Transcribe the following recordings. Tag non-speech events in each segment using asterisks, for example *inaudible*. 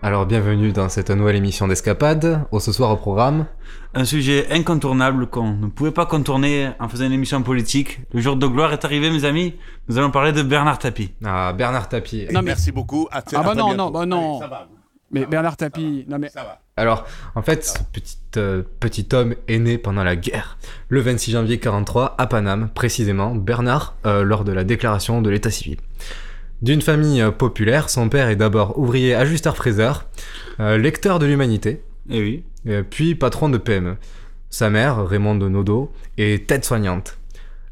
Alors bienvenue dans cette nouvelle émission d'Escapade. Au ce soir au programme. Un sujet incontournable qu'on ne pouvait pas contourner en faisant une émission politique. Le jour de gloire est arrivé mes amis. Nous allons parler de Bernard Tapie. Ah Bernard Tapie. Non, Merci beaucoup. ah bah non, non, bah non. Mais Bernard Tapie, non mais... Ça va. Alors, en fait, ce petit, euh, petit homme est né pendant la guerre, le 26 janvier 43 à Paname, précisément, Bernard, euh, lors de la déclaration de l'état civil. D'une famille euh, populaire, son père est d'abord ouvrier ajusteur-fraiseur, euh, lecteur de l'humanité, et eh oui. Euh, puis patron de PME. Sa mère, Raymond de Nodo, est tête soignante.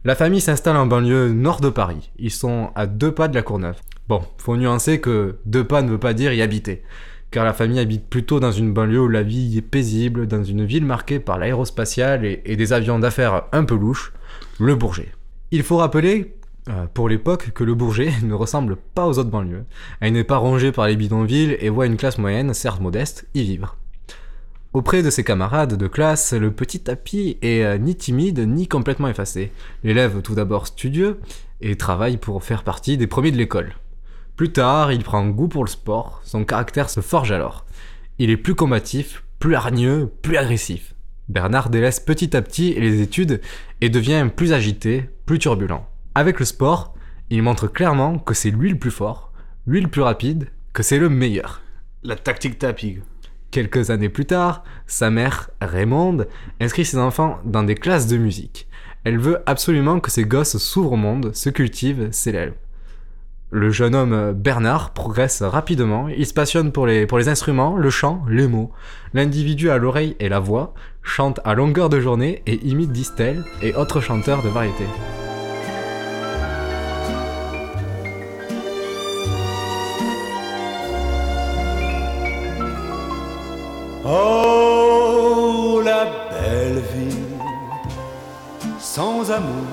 La famille s'installe en banlieue nord de Paris. Ils sont à deux pas de la Courneuve. Bon, faut nuancer que deux pas ne veut pas dire y habiter, car la famille habite plutôt dans une banlieue où la vie est paisible, dans une ville marquée par l'aérospatiale et, et des avions d'affaires un peu louches, le Bourget. Il faut rappeler euh, pour l'époque que le Bourget *laughs* ne ressemble pas aux autres banlieues. Elle n'est pas rongée par les bidonvilles et voit une classe moyenne, certes modeste, y vivre. Auprès de ses camarades de classe, le petit tapis est euh, ni timide ni complètement effacé. L'élève tout d'abord studieux et travaille pour faire partie des premiers de l'école. Plus tard, il prend goût pour le sport, son caractère se forge alors. Il est plus combatif, plus hargneux, plus agressif. Bernard délaisse petit à petit les études et devient plus agité, plus turbulent. Avec le sport, il montre clairement que c'est lui le plus fort, lui le plus rapide, que c'est le meilleur. La tactique tapis. Quelques années plus tard, sa mère, Raymonde, inscrit ses enfants dans des classes de musique. Elle veut absolument que ses gosses s'ouvrent au monde, se cultivent, s'élèvent. Le jeune homme Bernard progresse rapidement, il se passionne pour les, pour les instruments, le chant, les mots. L'individu à l'oreille et la voix chante à longueur de journée et imite Distel et autres chanteurs de variété. Oh, la belle vie, sans amour,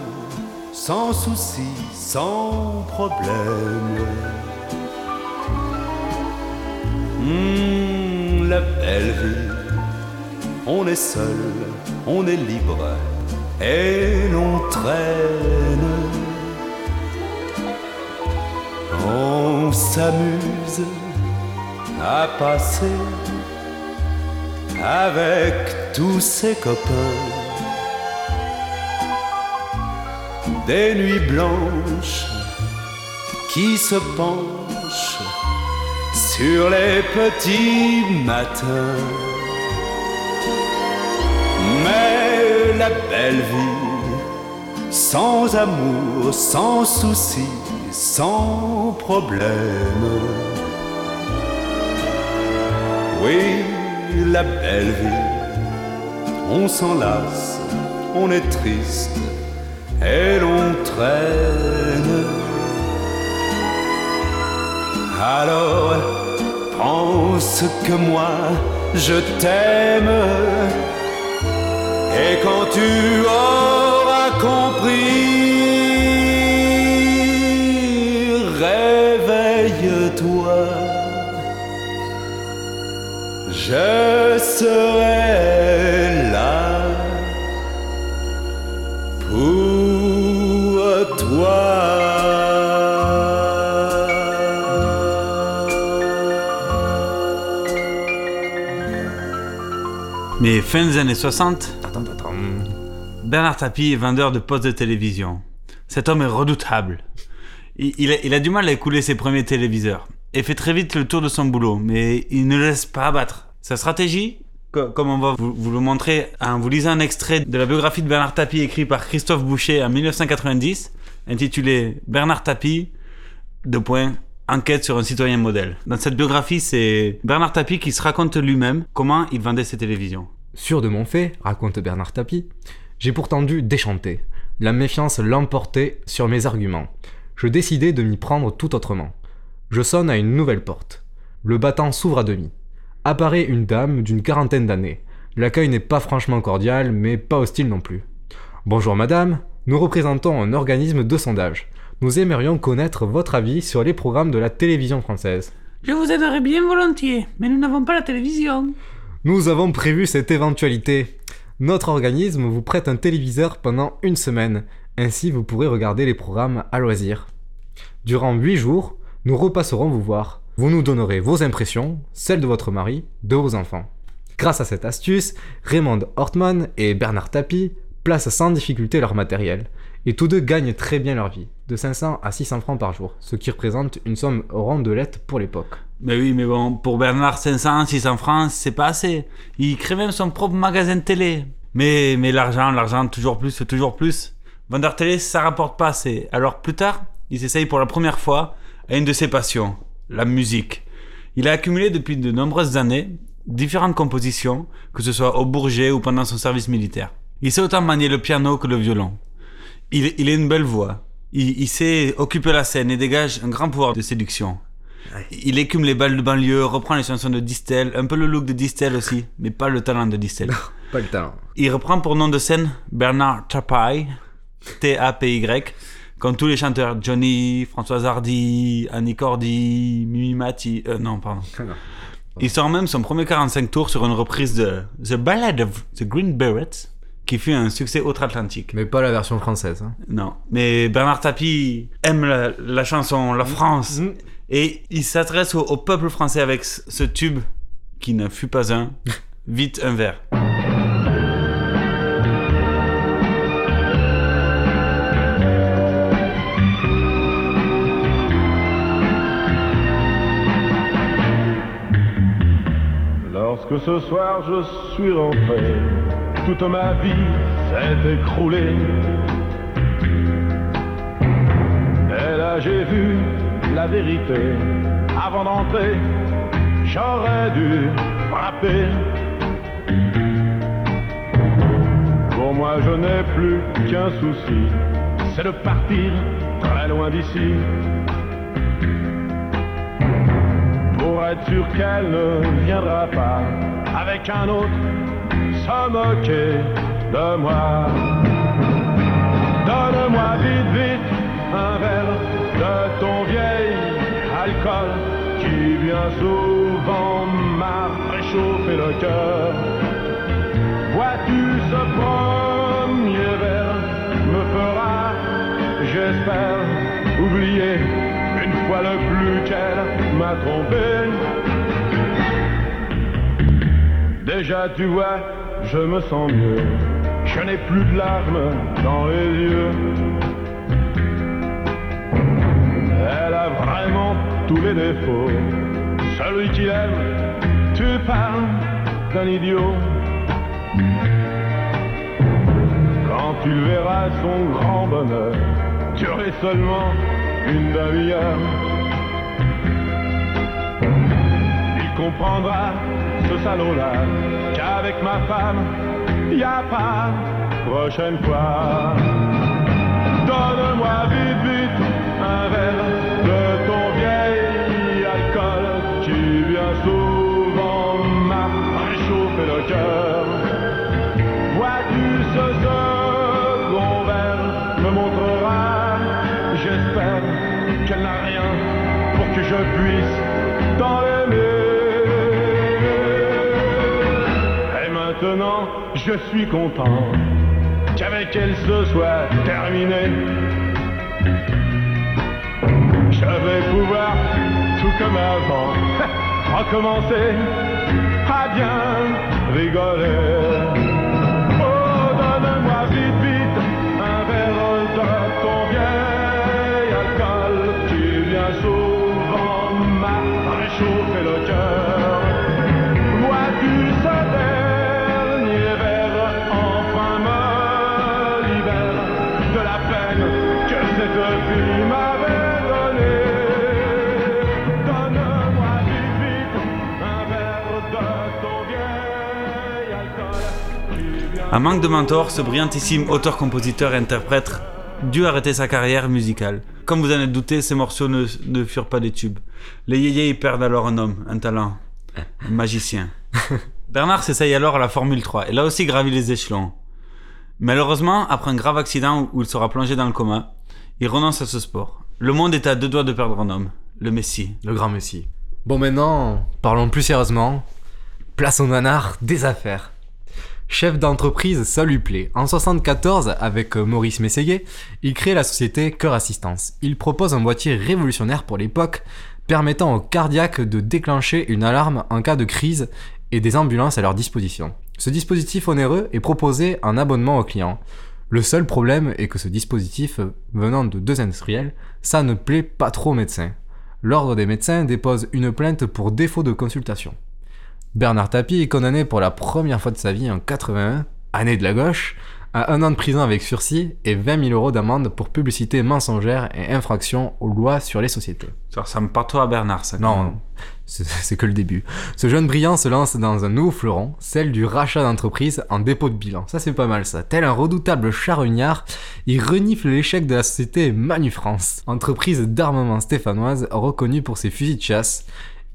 sans souci, sans problème. Hmm, la belle vie, on est seul, on est libre et l'on traîne. On s'amuse à passer avec tous ses copains. Des nuits blanches qui se penchent sur les petits matins. Mais la belle vie, sans amour, sans souci, sans problème. Oui, la belle vie. On s'enlace, on est triste et l'on traîne. Alors pense que moi je t'aime et quand tu auras compris, Je serai là pour toi. Mais fin des années 60, Bernard Tapie est vendeur de postes de télévision. Cet homme est redoutable. Il, il, a, il, a, du mal à écouler ses premiers téléviseurs. Et fait très vite le tour de son boulot, mais il ne laisse pas abattre. Sa stratégie, co- comme on va vous, le montrer en vous lisant un extrait de la biographie de Bernard Tapie écrit par Christophe Boucher en 1990, intitulé Bernard Tapie, deux points, enquête sur un citoyen modèle. Dans cette biographie, c'est Bernard Tapie qui se raconte lui-même comment il vendait ses télévisions. Sûr de mon fait, raconte Bernard Tapie, j'ai pourtant dû déchanter. La méfiance l'emportait sur mes arguments. Je décidai de m'y prendre tout autrement. Je sonne à une nouvelle porte. Le battant s'ouvre à demi. Apparaît une dame d'une quarantaine d'années. L'accueil n'est pas franchement cordial, mais pas hostile non plus. Bonjour madame, nous représentons un organisme de sondage. Nous aimerions connaître votre avis sur les programmes de la télévision française. Je vous aiderai bien volontiers, mais nous n'avons pas la télévision. Nous avons prévu cette éventualité. Notre organisme vous prête un téléviseur pendant une semaine. Ainsi, vous pourrez regarder les programmes à loisir. Durant 8 jours, nous repasserons vous voir. Vous nous donnerez vos impressions, celles de votre mari, de vos enfants. Grâce à cette astuce, Raymond Hortman et Bernard Tapie placent sans difficulté leur matériel. Et tous deux gagnent très bien leur vie, de 500 à 600 francs par jour, ce qui représente une somme rondelette pour l'époque. Mais oui, mais bon, pour Bernard, 500, 600 francs, c'est pas assez. Il crée même son propre magasin de télé. Mais, mais l'argent, l'argent, toujours plus, toujours plus. Vendre télé, ça rapporte pas assez. Alors plus tard, il s'essaye pour la première fois à une de ses passions, la musique. Il a accumulé depuis de nombreuses années différentes compositions, que ce soit au Bourget ou pendant son service militaire. Il sait autant manier le piano que le violon. Il, il a une belle voix. Il, il sait occuper la scène et dégage un grand pouvoir de séduction. Il écume les balles de banlieue, reprend les chansons de Distel, un peu le look de Distel aussi, mais pas le talent de Distel. Pas le talent. Il reprend pour nom de scène Bernard Tapie, T-A-P-Y, comme tous les chanteurs, Johnny, Françoise Hardy, Annie Cordy, Mimi Mati, euh, non, pardon. *laughs* Il sort même son premier 45 tours sur une reprise de The Ballad of the Green Berets, qui fut un succès outre-Atlantique. Mais pas la version française. hein. Non, mais Bernard Tapie aime la, la chanson, la France, et il s'adresse au, au peuple français avec ce tube qui ne fut pas un, *laughs* vite un verre. Lorsque ce soir je suis rentré, toute ma vie s'est écroulée. Et là j'ai vu la vérité. Avant d'entrer, j'aurais dû frapper. Pour moi je n'ai plus qu'un souci, c'est de partir très loin d'ici. Sûr qu'elle ne viendra pas avec un autre se moquer de moi. Donne-moi vite, vite un verre de ton vieil alcool qui bien souvent m'a réchauffé le cœur. Vois-tu ce premier verre me fera, j'espère, oublier le plus qu'elle m'a trompé. Déjà tu vois, je me sens mieux. Je n'ai plus de larmes dans les yeux. Elle a vraiment tous les défauts. Celui qui aime, tu parles d'un idiot. Quand tu verras son grand bonheur, durer seulement une demi-heure. Il comprendra, ce salaud-là, qu'avec ma femme, y a pas prochaine fois. Donne-moi vite, vite un verre je suis content qu'avec elle ce soit terminé. Je vais pouvoir, tout comme avant, *laughs* recommencer à bien rigoler. Un manque de mentor, ce brillantissime auteur-compositeur et interprète dut arrêter sa carrière musicale. Comme vous en êtes douté, ces morceaux ne, ne furent pas des tubes. Les yéyés y perdent alors un homme, un talent, un magicien. *laughs* Bernard s'essaye alors à la Formule 3 et là aussi gravit les échelons. Malheureusement, après un grave accident où il sera plongé dans le coma, il renonce à ce sport. Le monde est à deux doigts de perdre un homme, le Messie. Le grand Messi. Bon, maintenant, parlons plus sérieusement. Place au nanar des affaires. Chef d'entreprise, ça lui plaît. En 74, avec euh, Maurice Mességuet, il crée la société Cœur Assistance. Il propose un boîtier révolutionnaire pour l'époque, permettant aux cardiaques de déclencher une alarme en cas de crise et des ambulances à leur disposition. Ce dispositif onéreux est proposé en abonnement aux clients. Le seul problème est que ce dispositif, euh, venant de deux industriels, ça ne plaît pas trop aux médecins. L'ordre des médecins dépose une plainte pour défaut de consultation. Bernard Tapie est condamné pour la première fois de sa vie en 81, année de la gauche, à un an de prison avec sursis et 20 000 euros d'amende pour publicité mensongère et infraction aux lois sur les sociétés. Ça ressemble pas trop à Bernard, ça. Non, c'est que le début. Ce jeune brillant se lance dans un nouveau fleuron, celle du rachat d'entreprise en dépôt de bilan. Ça c'est pas mal ça. Tel un redoutable charognard, il renifle l'échec de la société Manu France, entreprise d'armement stéphanoise reconnue pour ses fusils de chasse.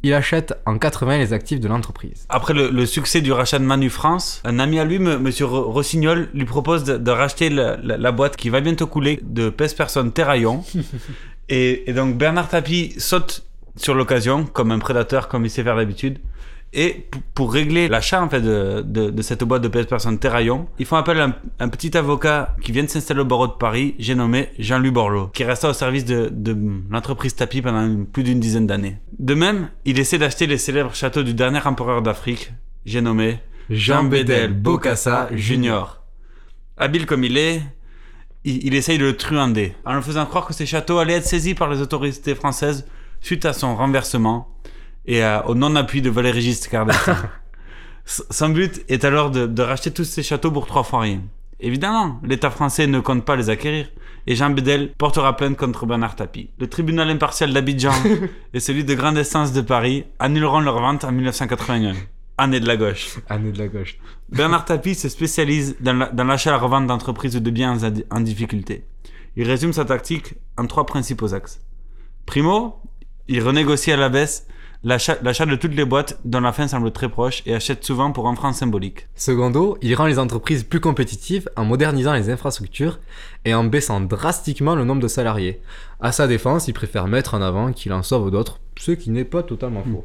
Il achète en 80 les actifs de l'entreprise. Après le, le succès du rachat de Manu France, un ami à lui, M. Monsieur Rossignol, lui propose de, de racheter la, la- la boîte qui va bientôt couler de pèse-personne Terraillon. *laughs* et, et donc Bernard Tapie saute sur l'occasion, comme un prédateur, comme il sait faire d'habitude. Et pour régler l'achat en fait de, cette boîte de pèse-personne Terraillon, ils font appel à un, petit avocat qui vient de s'installer au barreau de Paris, j'ai nommé Jean-Louis Borloo, qui resta au service de, l'entreprise Tapie pendant plus d'une dizaine d'années. De même, il essaie d'acheter les célèbres châteaux du dernier empereur d'Afrique, j'ai nommé Jean Bédel Bokassa Junior. Habile comme il est, il, il essaye de le truander, en lui faisant croire que ces châteaux allaient être saisis par les autorités françaises suite à son renversement et à- au non-appui de Valéry Giscard *laughs* d'Estaing. Son but est alors de, de racheter tous ces châteaux pour trois fois rien. Évidemment, l'État français ne compte pas les acquérir, et Jean Bédel portera plainte contre Bernard Tapie. Le tribunal impartial d'Abidjan *laughs* et celui de grande instance de Paris annuleront leur vente en 1981. Année de la gauche. Année de la gauche. Bernard Tapie se spécialise dans la- l'achat et la revente d'entreprises ou de biens en, en difficulté. Il résume sa tactique en trois principaux axes. Primo, il renégocie à la baisse l'achat de toutes les boîtes dont la fin semble très proche et achète souvent pour un franc symbolique. Secondo, il rend les entreprises plus compétitives en modernisant les infrastructures et en baissant drastiquement le nombre de salariés. À sa défense, il préfère mettre en avant qu'il en sauve d'autres, ce qui n'est pas totalement faux.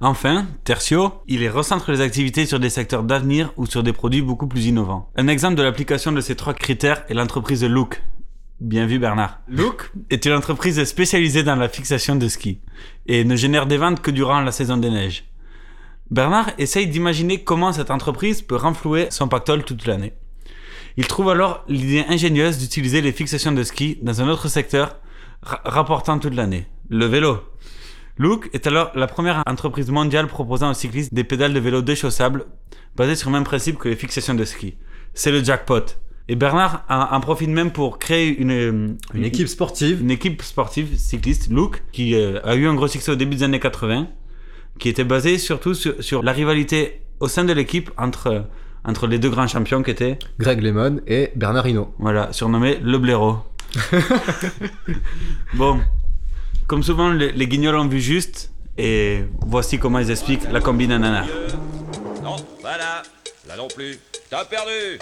Enfin, tertio, il les recentre les activités sur des secteurs d'avenir ou sur des produits beaucoup plus innovants. Un exemple de l'application de ces trois critères est l'entreprise Look. Bien vu Bernard. Look est une entreprise spécialisée dans la fixation de ski et ne génère des ventes que durant la saison des neiges. Bernard essaye d'imaginer comment cette entreprise peut renflouer son pactole toute l'année. Il trouve alors l'idée ingénieuse d'utiliser les fixations de ski dans un autre secteur ra- rapportant toute l'année, le vélo. Look est alors la première entreprise mondiale proposant aux cyclistes des pédales de vélo déchaussables basées sur le même principe que les fixations de ski. C'est le jackpot. Et Bernard en, profite même pour créer une, Une équipe sportive. une équipe sportive cycliste, Look, qui euh, a eu un gros succès au début des années 80, qui était basée surtout sur, sur la rivalité au sein de l'équipe entre, entre les deux grands champions qui étaient, Greg Lemon et Bernard Hinault. voilà, surnommé le blaireau. *laughs* bon, comme souvent, les, les guignols ont vu juste, et voici comment ils expliquent la combine ananas. Non, voilà, là non plus. Perdu.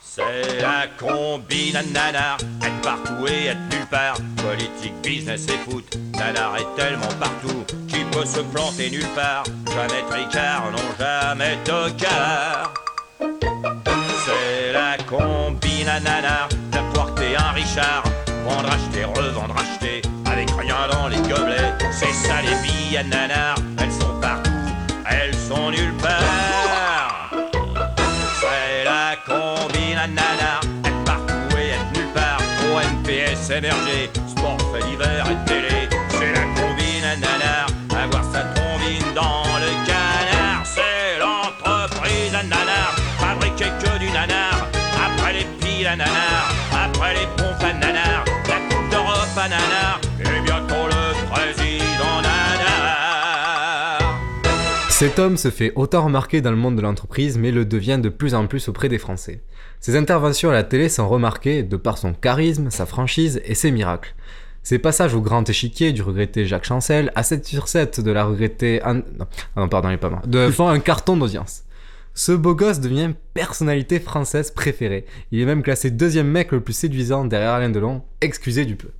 C'est la combine à nanar, être partout et être nulle part. Politique, business et foot, nanar est tellement partout qu'il peut se planter nulle part. Jamais tricard, non jamais tocard. C'est la combine à nanar, n'importe un Richard. Vendre, acheter, revendre, acheter, avec rien dans les gobelets. C'est ça les billes à nanar, elles sont partout, elles sont nulle part. Sport fait l'hiver et télé, c'est la combine à nanar. Avoir sa trombine dans le canard, c'est l'entreprise à nanar. Fabriquer que du nanar, après les piles à nanar, après les pompes à nanar, la coupe d'Europe à nanar. Cet homme se fait autant remarquer dans le monde de l'entreprise, mais le devient de plus en plus auprès des Français. Ses interventions à la télé sont remarquées de par son charisme, sa franchise et ses miracles. Ses passages au grand échiquier du regretté Jacques Chancel à 7 sur 7 de la regrettée Anne... Non, ah non pardon, il est pas mort. De font un carton d'audience. Ce beau gosse devient personnalité française préférée. Il est même classé deuxième mec le plus séduisant derrière Alain Delon, excusez du peu.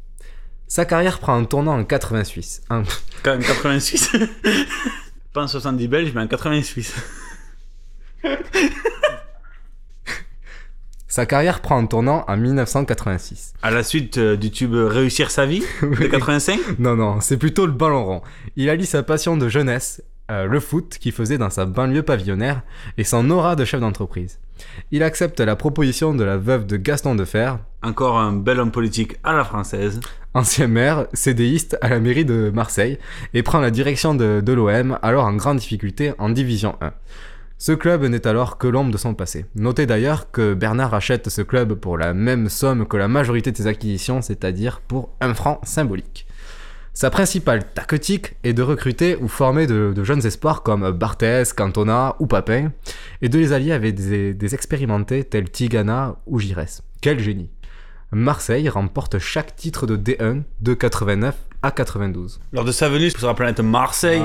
Sa carrière prend un tournant en 80 Suisse. Un- Quand même 80 Suisse. *laughs* Pas en 70 belge, mais en 80 Suisse. *laughs* Sa carrière prend un tournant en 1986. À la suite euh, du tube Réussir sa vie *laughs* de 85 Non, non, c'est plutôt le ballon rond. Il allie sa passion de jeunesse, euh, le foot qu'il faisait dans sa banlieue pavillonnaire, et son aura de chef d'entreprise. Il accepte la proposition de la veuve de Gaston Defer, Encore un bel homme politique à la française. ancien maire, cédéiste à la mairie de Marseille, et prend la direction de, de l'OM, alors en grande difficulté en Division 1. Ce club n'est alors que l'ombre de son passé. Notez d'ailleurs que Bernard achète ce club pour la même somme que la majorité de ses acquisitions, c'est-à-dire pour un franc symbolique. Sa principale tactique est de recruter ou former de, de jeunes espoirs comme Barthez, Cantona ou Papin, et de les allier avec des, des expérimentés tels Tigana ou Giresse. Quel génie Marseille remporte chaque titre de D1 de 89 à 92. Lors de sa venue sur la planète Marseille,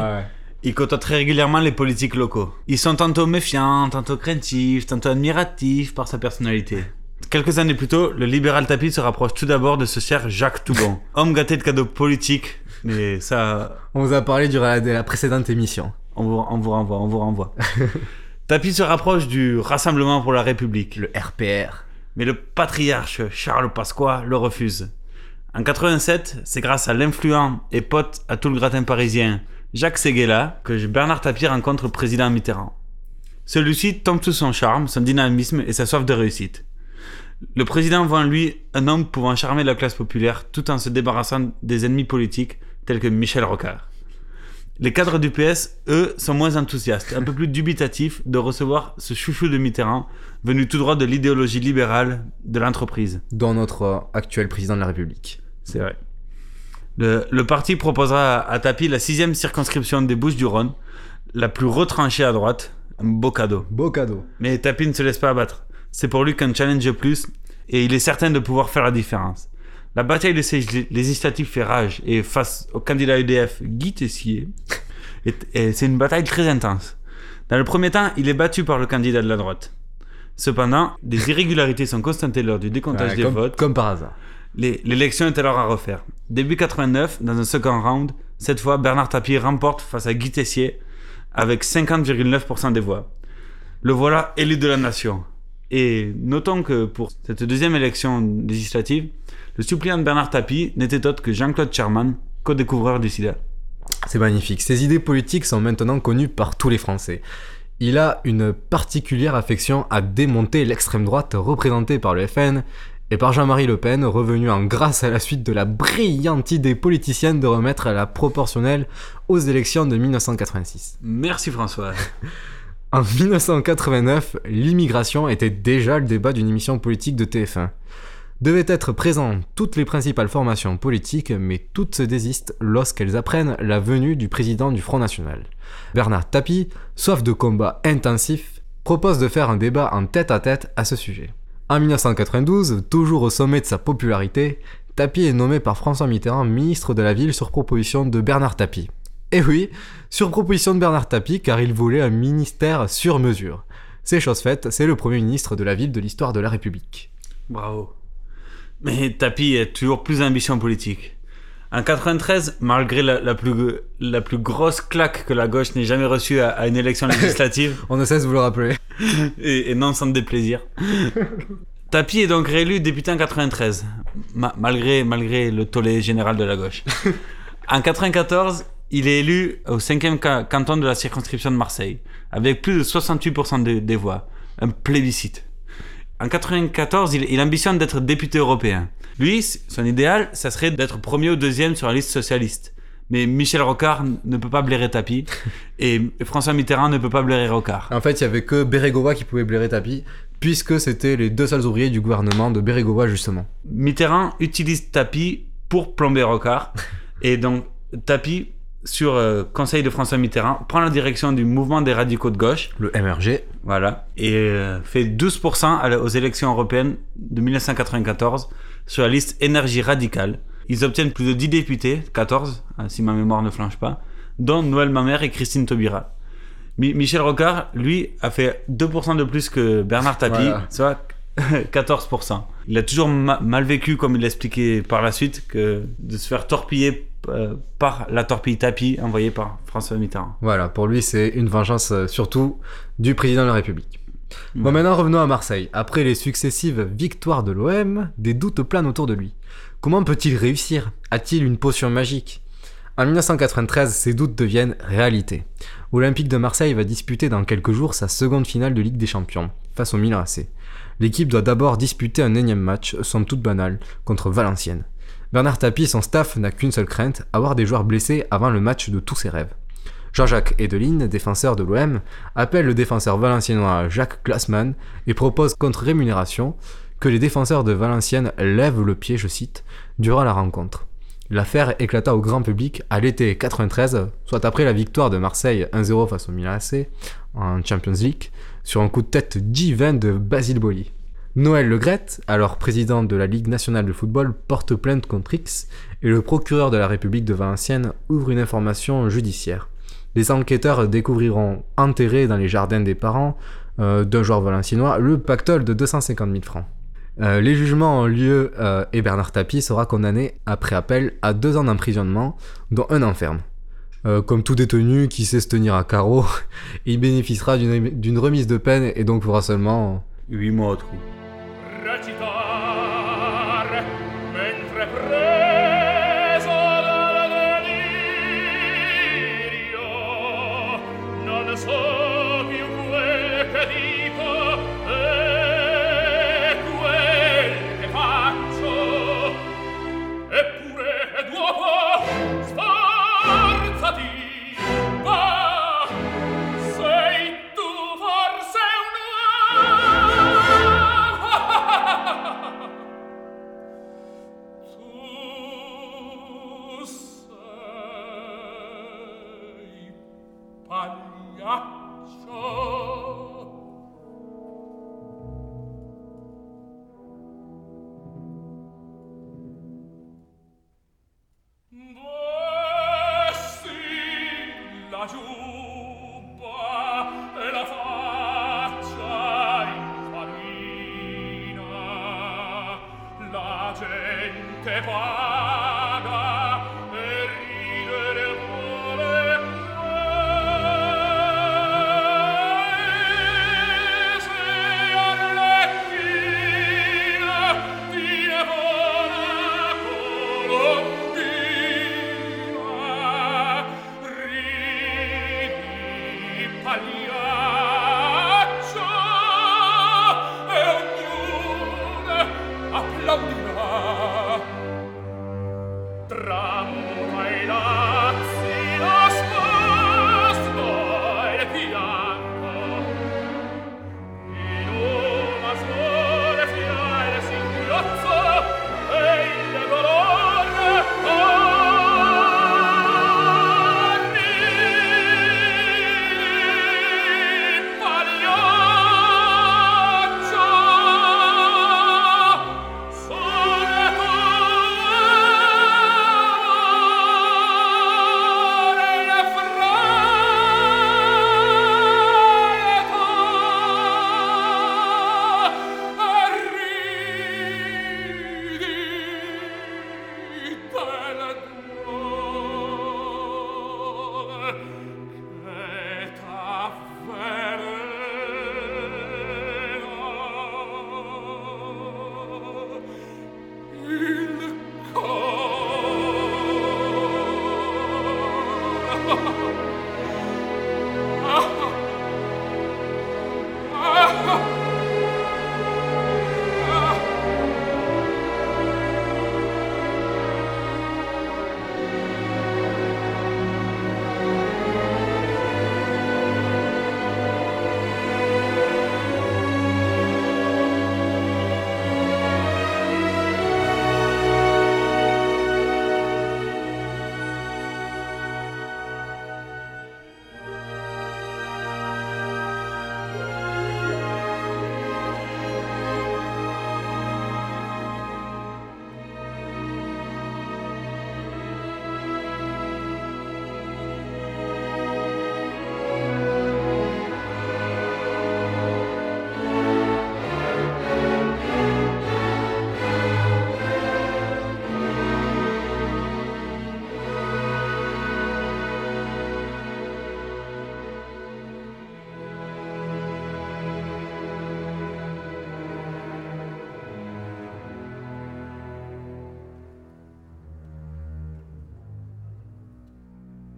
il côtoie très régulièrement les politiques locaux. Ils sont tantôt méfiants, tantôt craintifs, tantôt admiratifs par sa personnalité. Quelques années plus tôt, le libéral tapis se rapproche tout d'abord de ce cher Jacques Toubon, *laughs* homme gâté de cadeaux politiques, mais ça, On vous a parlé durant la, la précédente émission. on vous, on vous renvoie, on vous renvoie. *laughs* Tapis se rapproche du Rassemblement pour la République, Le RPR. mais le patriarche Charles Pasqua le refuse. En 87, c'est grâce à l'influent et pote à tout le gratin parisien Jacques Séguéla que Bernard Tapie rencontre le président Mitterrand. Celui-ci tombe sous son charme, son dynamisme et sa soif de réussite. Le président voit en lui un homme pouvant charmer la classe populaire tout en se débarrassant des ennemis politiques tels que Michel Rocard. Les cadres du PS, eux, sont moins enthousiastes, un peu plus dubitatifs de recevoir ce chouchou de Mitterrand, venu tout droit de l'idéologie libérale de l'entreprise. Dont notre euh, actuel président de la République. C'est vrai. Le, le parti proposera à, à Tapi la sixième circonscription des Bouches-du-Rhône, la plus retranchée à droite. Un beau cadeau. Beau cadeau. Mais Tapi ne se laisse pas abattre. C'est pour lui qu'un challenge de plus, et il est certain de pouvoir faire la différence. La bataille de ces législatives fait rage, et face au candidat UDF Guy Tessier, c'est une bataille très intense. Dans le premier temps, il est battu par le candidat de la droite. Cependant, des irrégularités sont constatées lors du décomptage Ouais, des comme, votes. comme par hasard. L'élection est alors à refaire. Début 89, dans un second round, cette fois Bernard Tapie remporte face à Guy Tessier avec 50,9% des voix. Le voilà élu de la nation. Et notons que pour cette deuxième élection législative, le suppléant de Bernard Tapie n'était autre que Jean-Claude Sherman, co-découvreur du sida. C'est magnifique. Ses idées politiques sont maintenant connues par tous les Français. Il a une particulière affection à démonter l'extrême droite représentée par le FN et par Jean-Marie Le Pen, revenu en grâce à la suite de la brillante idée politicienne de remettre la proportionnelle aux élections de 1986. Merci François. *laughs* En 1989, l'immigration était déjà le débat d'une émission politique de TF1. Devaient être présentes toutes les principales formations politiques, mais toutes se désistent lorsqu'elles apprennent la venue du président du Front National. Bernard Tapie, soif de combat intensif, propose de faire un débat en tête-à-tête à ce sujet. En 1992, toujours au sommet de sa popularité, Tapie est nommé par François Mitterrand ministre de la Ville sur proposition de Bernard Tapie. Et oui, sur proposition de Bernard Tapie, car il voulait un ministère sur mesure. C'est chose faite, c'est le premier ministre de la ville de l'histoire de la République. Bravo. Mais Tapi est toujours plus ambition politique. En 93, malgré la, la plus, la plus grosse claque que la gauche n'ait jamais reçue à, à une élection législative, *laughs* On ne cesse de vous le rappeler. *laughs* et, et non sans déplaisir, *laughs* Tapi est donc réélu député en 93, ma- malgré, malgré le tollé général de la gauche. En 94, il est élu au 5e ca- canton de la circonscription de Marseille, avec plus de 68% des- des voix. Un plébiscite. En 94, il, il ambitionne d'être député européen. Lui, son idéal, ça serait d'être premier ou deuxième sur la liste socialiste. Mais Michel Rocard ne peut pas blairer Tapi, *laughs* et François Mitterrand ne peut pas blairer Rocard. En fait, il y avait que Bérégovoy qui pouvait blairer Tapie, puisque c'était les deux seuls ouvriers du gouvernement de Bérégovoy, justement. Mitterrand utilise Tapi pour plomber Rocard, *laughs* et donc Tapi sur euh, conseil de François Mitterrand, prend la direction du mouvement des radicaux de gauche. Le MRG. Voilà. Et euh, fait 12% à la- aux élections européennes de 1994 sur la liste énergie radicale. Ils obtiennent plus de 10 députés, 14, hein, si ma mémoire ne flanche pas, dont Noël Mamère et Christine Taubira. Mi- Michel Rocard, lui, a fait 2% de plus que Bernard Tapie, Voilà. soit *laughs* 14%. Il a toujours ma- mal vécu, comme il l'a expliqué par la suite, que de se faire torpiller euh, par la torpille Tapie envoyée par François Mitterrand. Voilà, pour lui, c'est une vengeance euh, surtout du président de la République. Bon, maintenant revenons à Marseille. Après les successives victoires de l'OM, des doutes planent autour de lui. Comment peut-il réussir? A-t-il une potion magique? En 1993, ces doutes deviennent réalité. Olympique de Marseille va disputer dans quelques jours sa seconde finale de Ligue des Champions, face au Milan AC. L'équipe doit d'abord disputer un énième match, somme toute banal, contre Valenciennes. Bernard Tapie son staff n'a qu'une seule crainte, avoir des joueurs blessés avant le match de tous ses rêves. Jean-Jacques Edeline, défenseur de l'OM, appelle le défenseur valenciennois Jacques Glassman et propose contre rémunération que les défenseurs de Valenciennes lèvent le pied, je cite, durant la rencontre. L'affaire éclata au grand public à l'été 93, soit après la victoire de Marseille 1-0 face au Milan AC en Champions League, sur un coup de tête divin de Basile Boli. Noël Legrette, alors président de la Ligue nationale de football, porte plainte contre X et le procureur de la République de Valenciennes ouvre une information judiciaire. Les enquêteurs découvriront enterré dans les jardins des parents euh, d'un joueur valenciennois le pactole de 250 000 francs. Euh, les jugements ont lieu euh, et Bernard Tapie sera condamné après appel à deux ans d'emprisonnement, dont un an ferme. Euh, comme tout détenu qui sait se tenir à carreau, *laughs* il bénéficiera d'une remise de peine et donc fera seulement 8 mois au trou.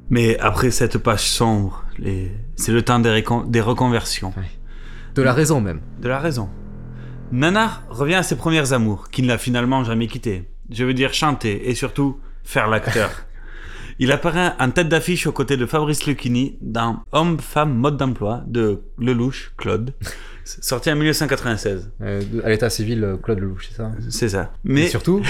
Mais après cette page sombre, les... c'est le temps des, récon- des reconversions. De la raison même. De la raison. Nanar revient à ses premières amours, qu'il n'a finalement jamais quittées. Je veux dire chanter et surtout faire l'acteur. *laughs* Il apparaît en tête d'affiche aux côtés de Fabrice Lucchini dans Homme, femme, mode d'emploi de Lelouch, Claude, *laughs* sorti en 1996. Euh, à l'état civil, euh, Claude Lelouch, c'est ça? C'est ça. Mais Et surtout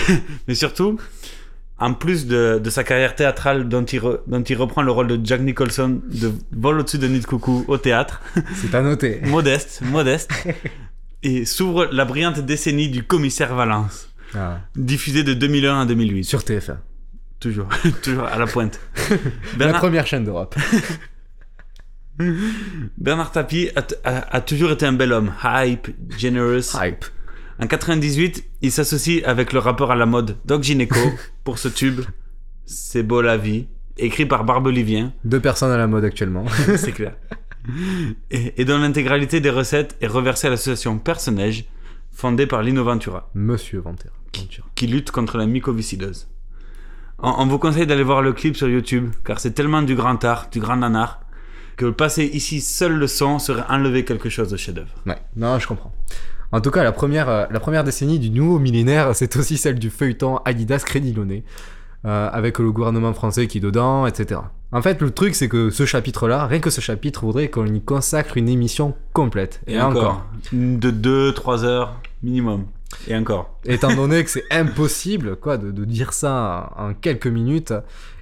mais surtout, *laughs* en plus de, de sa carrière théâtrale dont il, re- dont il reprend le rôle de Jack Nicholson de Vol au-dessus de Nid Coucou au théâtre, *laughs* C'est à noter. *laughs* modeste, modeste, et s'ouvre la brillante décennie du commissaire Valence, Ah. diffusée de 2001 à 2008. Sur TF1. Toujours, *laughs* toujours à la pointe. La première chaîne d'Europe. Bernard Tapie a, a- a toujours été un bel homme, hype, generous. Hype. En 98, il s'associe avec le rappeur à la mode Doc Gineco *laughs* pour ce tube C'est beau la vie, écrit par Barbelivien, Deux personnes à la mode actuellement. *laughs* c'est clair. Et, et dont l'intégralité des recettes est reversée à l'association Personnage, fondée par Lino Ventura, Monsieur Ventura. Ventura. qui lutte contre la mycoviscidose. On, on vous conseille d'aller voir le clip sur YouTube, car c'est tellement du grand art, du grand nanar, que passer ici seul le son serait enlever quelque chose de chef-d'œuvre. Ouais, non, je comprends. En tout cas, la première, euh, la première décennie du nouveau millénaire, c'est aussi celle du feuilleton Adidas Crédit Lyonnais, euh, avec le gouvernement français qui est dedans, etc. En fait, le truc, c'est que ce chapitre-là, rien que ce chapitre, voudrait qu'on y consacre une émission complète. Et, encore. De 2-3 heures minimum. Et encore. Étant *laughs* donné que c'est impossible, quoi, de, de dire ça en, en quelques minutes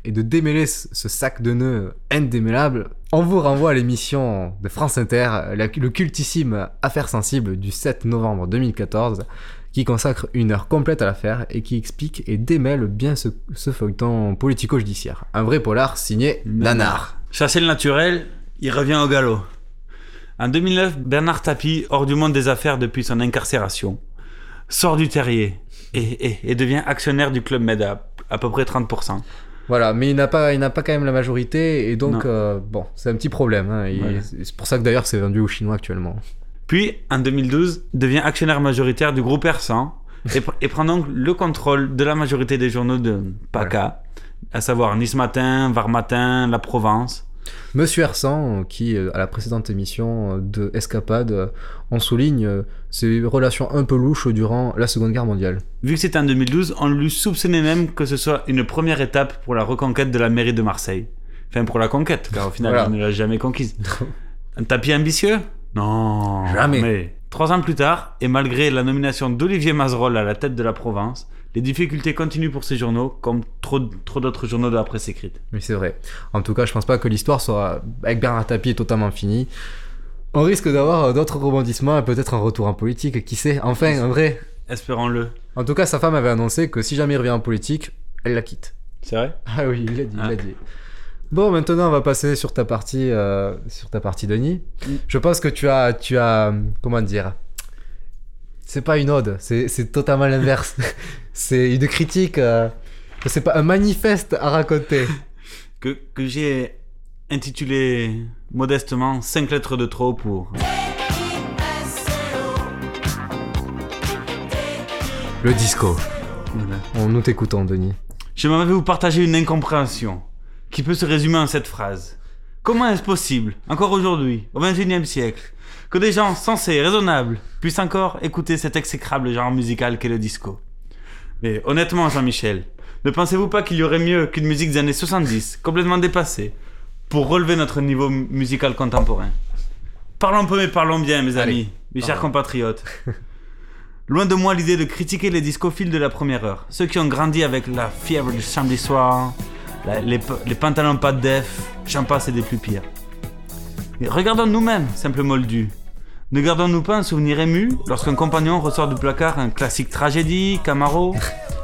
et de démêler ce, ce sac de nœuds indémêlable, on vous renvoie à l'émission de France Inter, le cultissime Affaires sensibles du 7 novembre 2014, qui consacre une heure complète à l'affaire et qui explique et démêle bien ce, feuilleton politico-judiciaire. Un vrai polar signé Nanar. Chasser le naturel, il revient au galop. En 2009, Bernard Tapie, hors du monde des affaires depuis son incarcération, sort du terrier et devient actionnaire du Club Med à à peu près 30%. Voilà, mais il n'a pas, il n'a pas quand même la majorité et donc euh, bon, c'est un petit problème. hein, et Voilà. C'est pour ça que d'ailleurs c'est vendu aux Chinois actuellement. Puis, en 2012, devient actionnaire majoritaire du groupe R100 et, pr- et prend donc le contrôle de la majorité des journaux de PACA, à savoir Nice Matin, Var Matin, La Provence. Monsieur Hersan, qui euh, à la précédente émission euh, de Escapade, on souligne euh, ses relations un peu louches durant la Seconde Guerre mondiale. Vu que c'était en 2012, on lui soupçonnait même que ce soit une première étape pour la reconquête de la mairie de Marseille. Enfin, pour la conquête, car au final, Voilà. on ne l'a jamais conquise. *laughs* Un tapis ambitieux? Non. Jamais. Mais trois ans plus tard, et malgré la nomination d'Olivier Mazerolle à la tête de la Provence, les difficultés continuent pour ces journaux, comme trop, trop d'autres journaux de la presse écrite. Mais c'est vrai. En tout cas, je pense pas que l'histoire soit avec Bernard Tapie totalement finie. On risque d'avoir euh, d'autres rebondissements et peut-être un retour en politique, qui sait. Enfin, en vrai. Espérons-le. En tout cas, sa femme avait annoncé que si jamais il revient en politique, elle la quitte. C'est vrai? Ah oui, il l'a dit, Ah. il l'a dit. Bon, maintenant on va passer sur ta partie, euh, sur ta partie Denis. Mm. Je pense que tu as, tu as, comment dire, c'est pas une ode, c'est, totalement l'inverse. *laughs* c'est une critique, euh, c'est pas un manifeste à raconter. Que, que j'ai intitulé modestement 5 lettres de trop pour. Le disco. Voilà. On nous t'écoutons, Denis. J'aimerais vous partager une incompréhension qui peut se résumer en cette phrase. Comment est-ce possible, encore aujourd'hui, au XXIe siècle, que des gens sensés et raisonnables puissent encore écouter cet exécrable genre musical qu'est le disco Mais honnêtement, Jean-Michel, ne pensez-vous pas qu'il y aurait mieux qu'une musique des années 70, complètement dépassée, pour relever notre niveau mu- musical contemporain? Parlons peu mais parlons bien, mes Allez, amis, mes chers compatriotes. *laughs* Loin de moi l'idée de critiquer les discophiles de la première heure, ceux qui ont grandi avec la fièvre du samedi soir, la- les, les pantalons pas de def, j'en passe et des plus pires. Mais regardons nous-mêmes, simple moldu. Ne gardons-nous pas un souvenir ému lorsqu'un compagnon ressort du placard un classique tragédie, Camaro,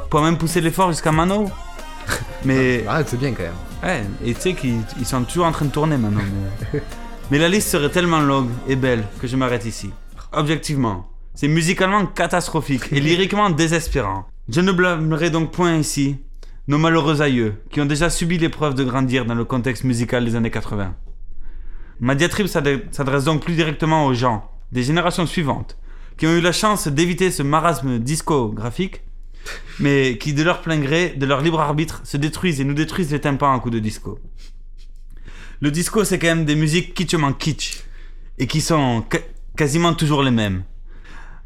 pour même pousser l'effort jusqu'à Mano *laughs* Mais. Ah, c'est bien quand même. Ouais, et tu sais qu'ils ils sont toujours en train de tourner maintenant. Mais... *laughs* mais la liste serait tellement longue et belle que je m'arrête ici. Objectivement, c'est musicalement catastrophique et *laughs* lyriquement désespérant. Je ne blâmerai donc point ici nos malheureux aïeux qui ont déjà subi l'épreuve de grandir dans le contexte musical des années 80. Ma diatribe s'adre- s'adresse donc plus directement aux gens des générations suivantes qui ont eu la chance d'éviter ce marasme discographique mais qui de leur plein gré, de leur libre arbitre, se détruisent et nous détruisent les tympans à coups de disco. Le disco, c'est quand même des musiques kitschement kitsch. Et qui sont quasiment toujours les mêmes.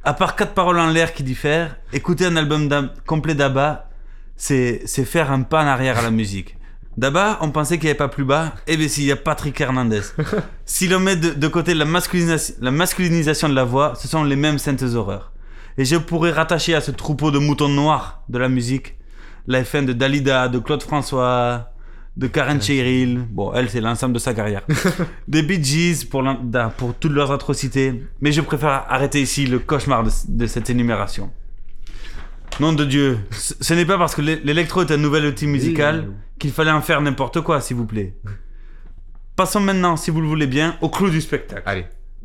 À part quatre paroles en l'air qui diffèrent, écouter un album complet d'Abba, c'est faire un pas en arrière à la musique. D'Abba, on pensait qu'il n'y avait pas plus bas. Eh bien, s'il y a Patrick Hernandez. *laughs* si l'on met de, de côté la, masculinisa- la masculinisation de la voix, ce sont les mêmes saintes horreurs. Et je pourrais rattacher à ce troupeau de moutons noirs de la musique la FN de Dalida, de Claude François, de Karen Cheryl. Bon, elle, c'est l'ensemble de sa carrière. *laughs* Des Bee Gees pour, toutes leurs atrocités. Mais je préfère arrêter ici le cauchemar de, de cette énumération. Nom de Dieu, ce ce n'est pas parce que l'é- l'électro est un nouvel outil musical qu'il fallait en faire n'importe quoi, s'il vous plaît. Passons maintenant, si vous le voulez bien, au clou du spectacle. Allez,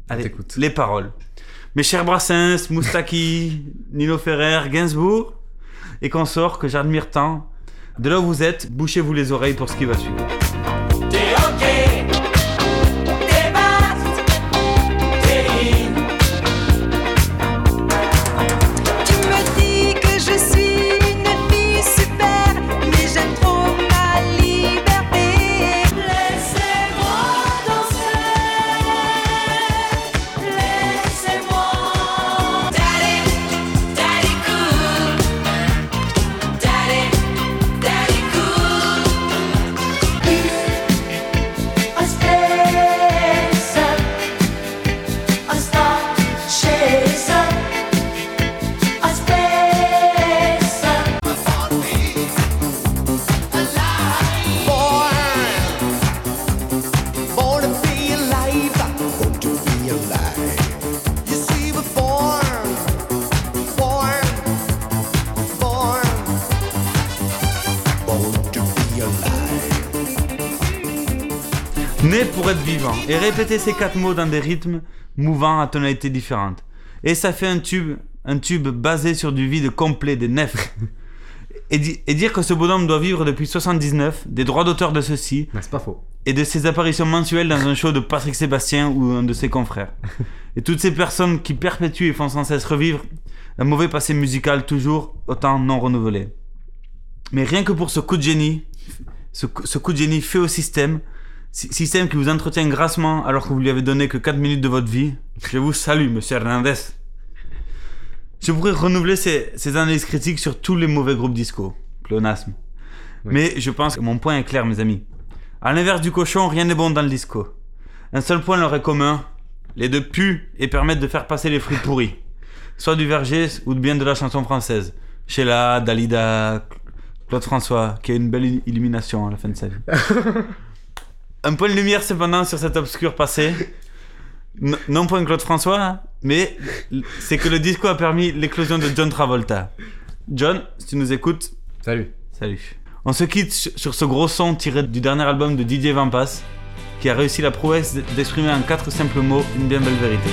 Allez, les paroles. Mes chers Brassens, Moustaki, *laughs* Nino Ferrer, Gainsbourg et consorts que j'admire tant, de là où vous êtes, bouchez-vous les oreilles pour ce qui va suivre. Et répéter ces quatre mots dans des rythmes mouvants à tonalités différentes. Et ça fait un tube, un tube basé sur du vide complet des nefs. et, di- et dire que ce bonhomme doit vivre depuis 79 des droits d'auteur de ceci. c'est pas faux. Et de ses apparitions mensuelles dans un show de Patrick Sébastien ou un de ses confrères. *laughs* et toutes ces personnes qui perpétuent et font sans cesse revivre un mauvais passé musical toujours autant non renouvelé. Mais rien que pour ce coup de génie, ce, coup- ce coup de génie fait au système, sy- système qui vous entretient grassement alors que vous lui avez donné que 4 minutes de votre vie, je vous salue, monsieur Hernandez. Je pourrais renouveler ces, ces analyses critiques sur tous les mauvais groupes disco. Pléonasme. Mais je pense que mon point est clair, mes amis. À l'inverse du cochon, rien n'est bon dans le disco. Un seul point leur est commun. Les deux puent et permettent de faire passer les fruits pourris. Soit du verger ou bien de la chanson française. Sheila, Dalida, Claude François, qui a une belle illumination à la fin de sa vie. *laughs* Un point de lumière cependant sur cet obscur passé. N- non point Claude François, mais l- c'est que le disco a permis l'éclosion de John Travolta. John, si tu nous écoutes. Salut. Salut. On se quitte sur- ce gros son tiré du dernier album de Didier Vampas, qui a réussi la prouesse d'exprimer en quatre simples mots une bien belle vérité.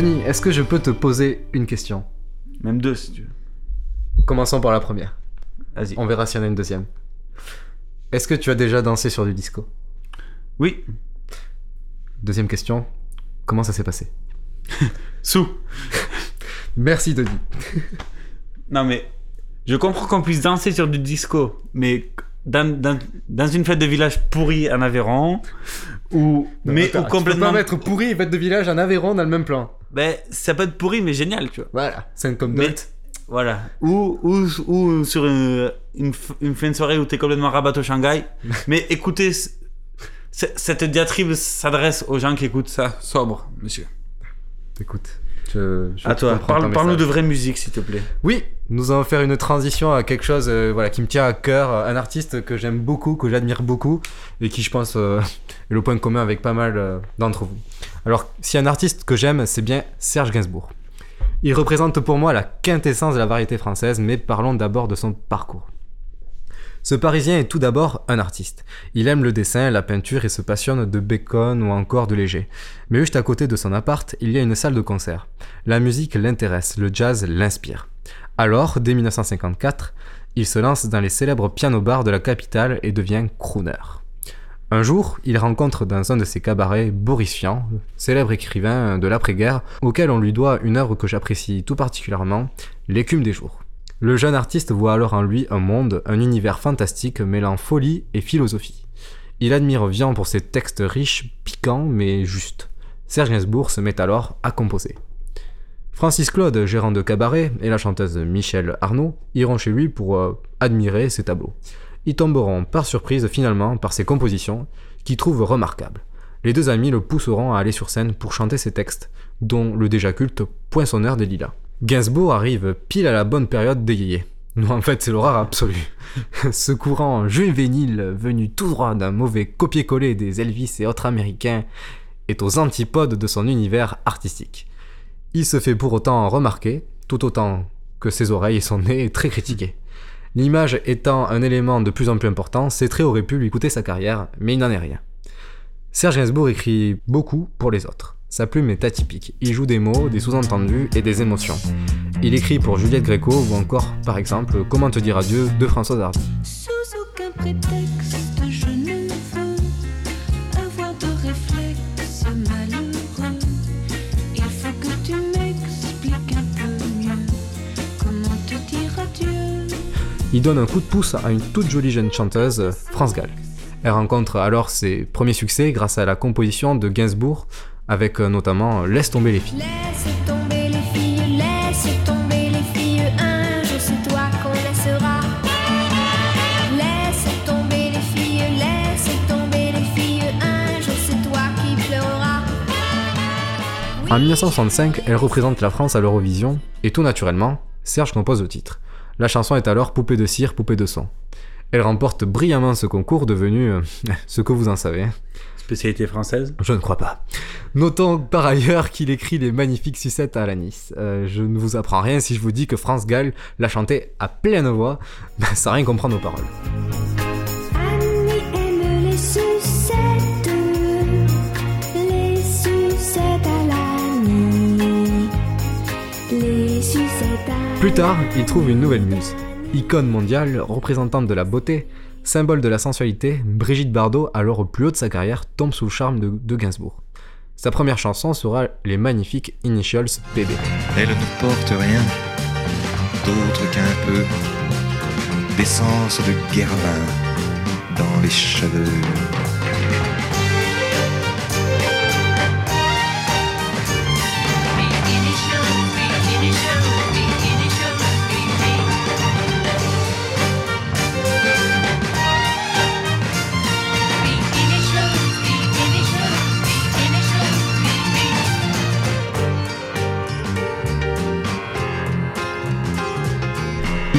Est-ce que je peux te poser une question? Même deux si tu veux. Commençons par la première. Vas-y. On verra s'il y en a une deuxième. Est-ce que tu as déjà dansé sur du disco? Oui. Deuxième question. Comment ça s'est passé? *laughs* Sous. *laughs* Merci Denis. *laughs* Non mais je comprends qu'on puisse danser sur du disco, mais dans, dans, dans une fête de village pourrie en Aveyron, ou mais Attends, ou Tu peux complètement. pas mettre pourri et fête de village en Aveyron dans le même plan. Ben ça peut être pourri mais génial, tu vois. Voilà, c'est comme Mais-. Voilà. Ou, ou, ou sur une, une, une fin de soirée où t'es complètement rabat au Shanghai. *laughs* mais écoutez, cette diatribe s'adresse aux gens qui écoutent ça sobre, monsieur. Écoute, je à toi, parle, parle-nous de vraie musique s'il te plaît. Oui, nous allons faire une transition à quelque chose euh, voilà, qui me tient à cœur, un artiste que j'aime beaucoup, que j'admire beaucoup, et qui je pense euh, *laughs* est le point commun avec pas mal euh, d'entre vous. Alors, si un artiste que j'aime, c'est bien Serge Gainsbourg. Il représente pour moi la quintessence de la variété française, mais parlons d'abord de son parcours. Ce Parisien est tout d'abord un artiste. Il aime le dessin, la peinture et se passionne de Bacon ou encore de Léger. Mais juste à côté de son appart, il y a une salle de concert. La musique l'intéresse, le jazz l'inspire. Alors, dès 1954, il se lance dans les célèbres piano-bars de la capitale et devient crooner. Un jour, il rencontre dans un de ses cabarets Boris Vian, célèbre écrivain de l'après-guerre, auquel on lui doit une œuvre que j'apprécie tout particulièrement, L'écume des jours. Le jeune artiste voit alors en lui un monde, un univers fantastique mêlant folie et philosophie. Il admire Vian pour ses textes riches, piquants mais justes. Serge Gainsbourg se met alors à composer. Francis Claude, gérant de cabaret, et la chanteuse Michelle Arnaud iront chez lui pour euh, admirer ses tableaux. Ils tomberont par surprise finalement par ses compositions, qu'ils trouvent remarquables. Les deux amis le pousseront à aller sur scène pour chanter ses textes, dont le déjà culte Poinçonneur des Lilas. Gainsbourg arrive pile à la bonne période yéyés. Non, en fait, c'est l'horreur absolue. *laughs* Ce courant juvénile venu tout droit d'un mauvais copier-coller des Elvis et autres américains est aux antipodes de son univers artistique. Il se fait pour autant remarquer, tout autant que ses oreilles et son nez très critiqués. L'image étant un élément de plus en plus important, ces traits auraient pu lui coûter sa carrière, mais il n'en est rien. Serge Gainsbourg écrit beaucoup pour les autres. Sa plume est atypique. Il joue des mots, des sous-entendus et des émotions. Il écrit pour Juliette Gréco ou encore, par exemple, Comment te dire adieu de Françoise Hardy. Sous aucun prétexte, je ne veux avoir de réflexe malheureux. Il faut que tu m'expliques un peu mieux comment te dire adieu. Il donne un coup de pouce à une toute jolie jeune chanteuse, France Gall. Elle rencontre alors ses premiers succès grâce à la composition de Gainsbourg, avec euh, notamment Laisse tomber les filles. Laisse tomber les filles, laisse tomber les filles, un jour c'est toi qu'on laissera. Laisse tomber les filles, laisse tomber les filles, un jour c'est toi qui pleureras. En 1965, elle représente la France à l'Eurovision, et tout naturellement, Serge compose le titre. La chanson est alors Poupée de cire, poupée de son. Elle remporte brillamment ce concours devenu euh, *laughs* ce que vous en savez. Spécialité française? Je ne crois pas. Notons par ailleurs qu'il écrit les magnifiques sucettes à Alanis. Euh, je ne vous apprends rien si je vous dis que France Gall l'a chanté à pleine voix, *laughs* sans rien comprendre aux paroles. Plus tard, il trouve une nouvelle muse. Icône mondiale, représentante de la beauté, symbole de la sensualité, Brigitte Bardot, alors au plus haut de sa carrière, tombe sous le charme de, Gainsbourg. Sa première chanson sera les magnifiques Initials PB. Elle ne porte rien d'autre qu'un peu d'essence de guervin dans les cheveux.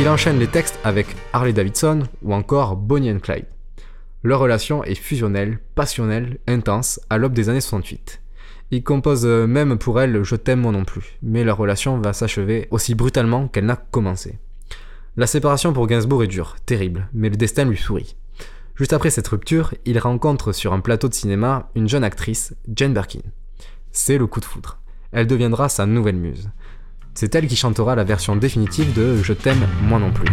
Il enchaîne les textes avec Harley Davidson ou encore Bonnie and Clyde. Leur relation est fusionnelle, passionnelle, intense à l'aube des années 68. Il compose même pour elle Je t'aime moi non plus, mais leur relation va s'achever aussi brutalement qu'elle n'a commencé. La séparation pour Gainsbourg est dure, terrible, mais le destin lui sourit. Juste après cette rupture, il rencontre sur un plateau de cinéma une jeune actrice, Jane Birkin. C'est le coup de foudre. Elle deviendra sa nouvelle muse. C'est elle qui chantera la version définitive de Je t'aime, moi non plus.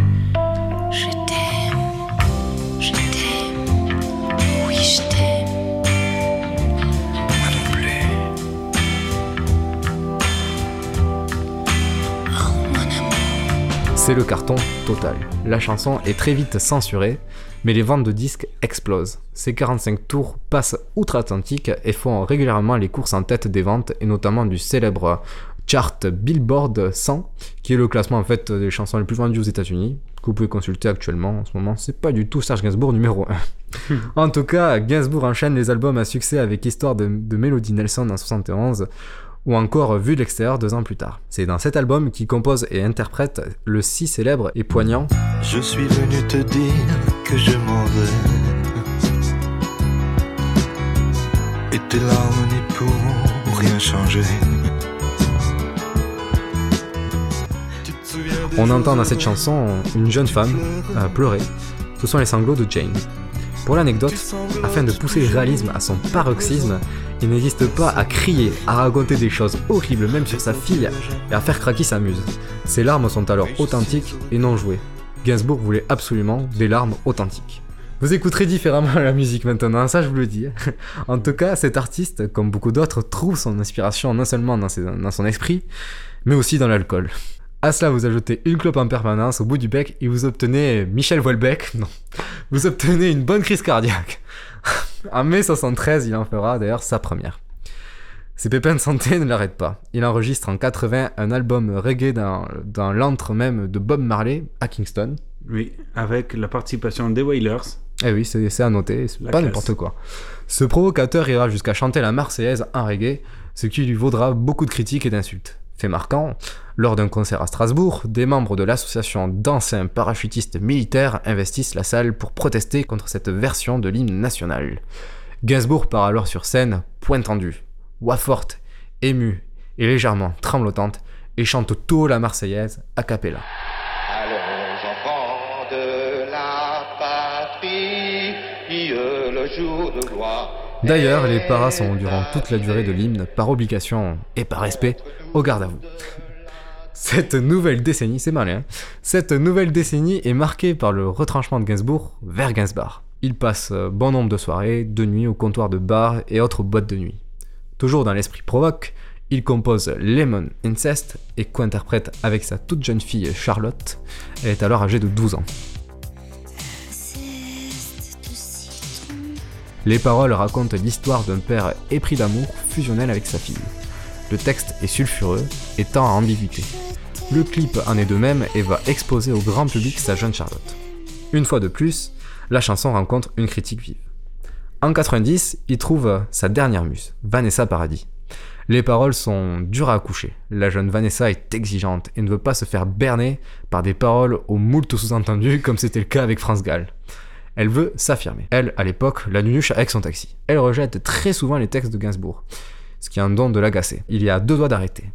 Je t'aime, je t'aime, oui je t'aime. Moi non plus. Oh mon amour. C'est le carton total. La chanson est très vite censurée, mais les ventes de disques explosent. Ces 45 tours passent outre-Atlantique et font régulièrement les courses en tête des ventes, et notamment du célèbre chart Billboard 100, qui est le classement en fait des chansons les plus vendues aux États-Unis, que vous pouvez consulter actuellement en ce moment. C'est pas du tout Serge Gainsbourg numéro 1. en tout cas, Gainsbourg enchaîne les albums à succès avec Histoire de, de Melody Nelson en 71 ou encore Vu de l'extérieur deux ans plus tard. C'est dans cet album qu'il compose et interprète le si célèbre et poignant Je suis venu te dire que je m'en vais. Et tes larmes n'y pourront rien changer. On entend dans cette chanson une jeune femme euh, pleurer. Ce sont les sanglots de Jane. Pour l'anecdote, afin de pousser le réalisme à son paroxysme, il n'hésiste pas à crier, à raconter des choses horribles même sur sa fille et à faire craquer sa muse. Ces larmes sont alors authentiques et non jouées. Gainsbourg voulait absolument des larmes authentiques. Vous écouterez différemment *laughs* la musique maintenant, ça je vous le dis. *laughs* En tout cas, cet artiste, comme beaucoup d'autres, trouve son inspiration non seulement ses- dans son esprit, mais aussi dans l'alcool. À cela, vous ajoutez une clope en permanence au bout du bec et vous obtenez Michel Houellebecq. *laughs* Non. Vous obtenez une bonne crise cardiaque. *laughs* en mai 73, il en fera d'ailleurs sa première. Ses pépins de santé ne l'arrêtent pas. Il enregistre en 80 un album reggae dans, dans l'antre même de Bob Marley à Kingston. Oui, avec la participation des Wailers. Eh oui, c'est à noter, c'est pas n'importe quoi. Ce provocateur ira jusqu'à chanter la Marseillaise en reggae, ce qui lui vaudra beaucoup de critiques et d'insultes. Fait marquant, lors d'un concert à Strasbourg, des membres de l'association d'anciens parachutistes militaires investissent la salle pour protester contre cette version de l'hymne national. Gainsbourg part alors sur scène, point tendu, voix forte, émue et légèrement tremblotante, et chante tôt la Marseillaise a cappella. Allons enfants de la patrie, le jour de gloire. D'ailleurs, les paras sont durant toute la durée de l'hymne, par obligation et par respect, au garde à vous. Cette nouvelle décennie, c'est malin, hein. cette nouvelle décennie est marquée par le retranchement de Gainsbourg vers Gainsbar. Il passe euh, bon nombre de soirées, de nuit au comptoir de bar et autres boîtes de nuit. Toujours dans l'esprit provoque, il compose Lemon Incest et co-interprète avec sa toute jeune fille Charlotte. Elle est alors âgée de 12 ans. Les paroles racontent l'histoire d'un père épris d'amour fusionnel avec sa fille. Le texte est sulfureux et tend à ambiguïté. Le clip en est de même et va exposer au grand public sa jeune Charlotte. Une fois de plus, la chanson rencontre une critique vive. En 90, il trouve sa dernière muse, Vanessa Paradis. Les paroles sont dures à accoucher. La jeune Vanessa est exigeante et ne veut pas se faire berner par des paroles aux moult sous-entendus *laughs* comme c'était le cas avec France Gall. Elle veut s'affirmer. Elle, à l'époque, la nunuche avec son taxi. Elle rejette très souvent les textes de Gainsbourg, ce qui est un don de l'agacer. Il y a deux doigts d'arrêter.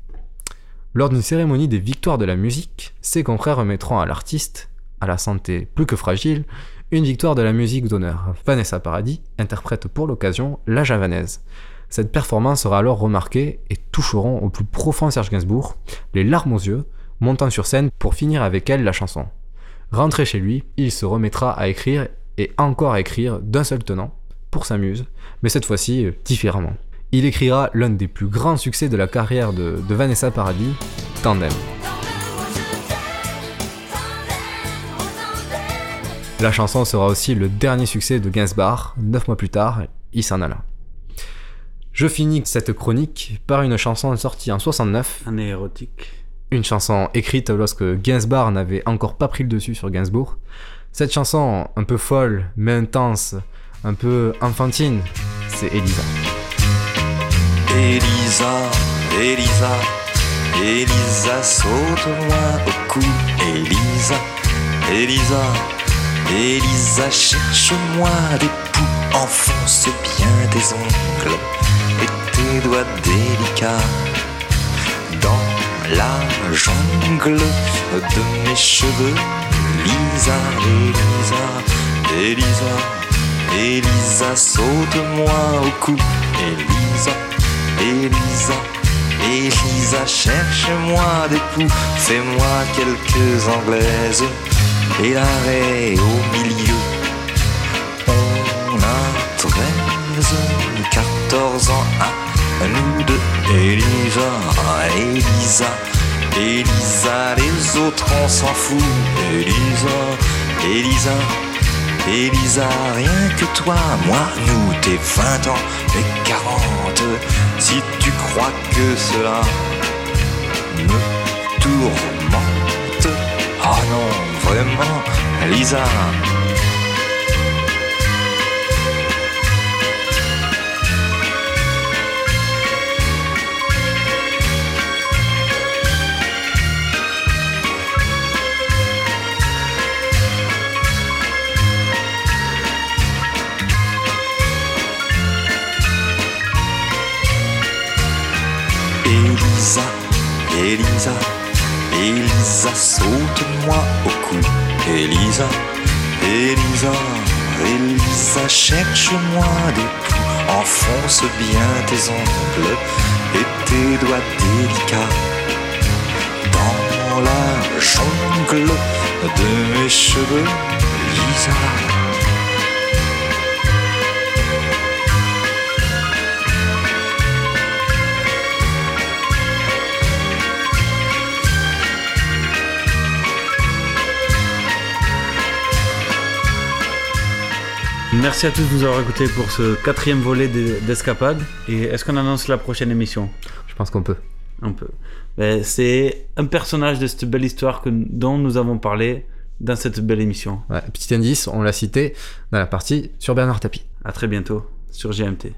Lors d'une cérémonie des victoires de la musique, ses confrères remettront à l'artiste, à la santé plus que fragile, une victoire de la musique d'honneur. Vanessa Paradis interprète pour l'occasion La Javanaise. Cette performance sera alors remarquée et toucheront au plus profond Serge Gainsbourg, les larmes aux yeux, montant sur scène pour finir avec elle la chanson. Rentré chez lui, il se remettra à écrire et encore à écrire d'un seul tenant, pour sa muse, mais cette fois-ci euh, différemment. Il écrira l'un des plus grands succès de la carrière de, de Vanessa Paradis, Tandem. La chanson sera aussi le dernier succès de Gainsbourg, neuf mois plus tard, il s'en alla. Je finis cette chronique par une chanson sortie en 69. Un érotique. Une chanson écrite lorsque Gainsbourg n'avait encore pas pris le dessus sur Gainsbourg. Cette chanson, un peu folle, mais intense, un peu enfantine, c'est Elisa. Elisa, Elisa, Elisa, saute-moi au cou. Elisa, Elisa, Elisa, cherche-moi des poux. Enfonce bien tes ongles et tes doigts délicats dans la jungle de mes cheveux. Elisa, Elisa, Elisa, Elisa, saute-moi au cou. Elisa, Elisa, Elisa, cherche-moi des coups, fais-moi quelques anglaises. Et l'arrêt au milieu. On a 13, 14 ans à nous deux. Elisa, Elisa, Elisa, les autres on s'en fout. Elisa, Elisa, Elisa, rien que toi, moi, nous, t'es 20 ans et 40. Tu crois que cela me tourmente, oh non, vraiment, Elisa. Elisa, Elisa, Elisa, saute-moi au cou. Elisa, Elisa, Elisa, cherche-moi des coups. Enfonce bien tes ongles et tes doigts délicats dans la jungle de mes cheveux, Lisa. Merci à tous de nous avoir écoutés pour ce quatrième volet d'e- d'Escapade. Et est-ce qu'on annonce la prochaine émission? Je pense qu'on peut. On peut. Ben, C'est un personnage de cette belle histoire que, dont nous avons parlé dans cette belle émission. Ouais, petit indice, on l'a cité dans la partie sur Bernard Tapie. À très bientôt sur GMT.